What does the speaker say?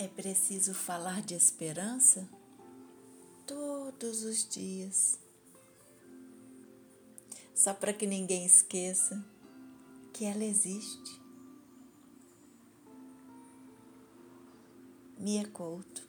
É preciso falar de esperança? Todos os dias, só para que ninguém esqueça que ela existe. Mia Couto.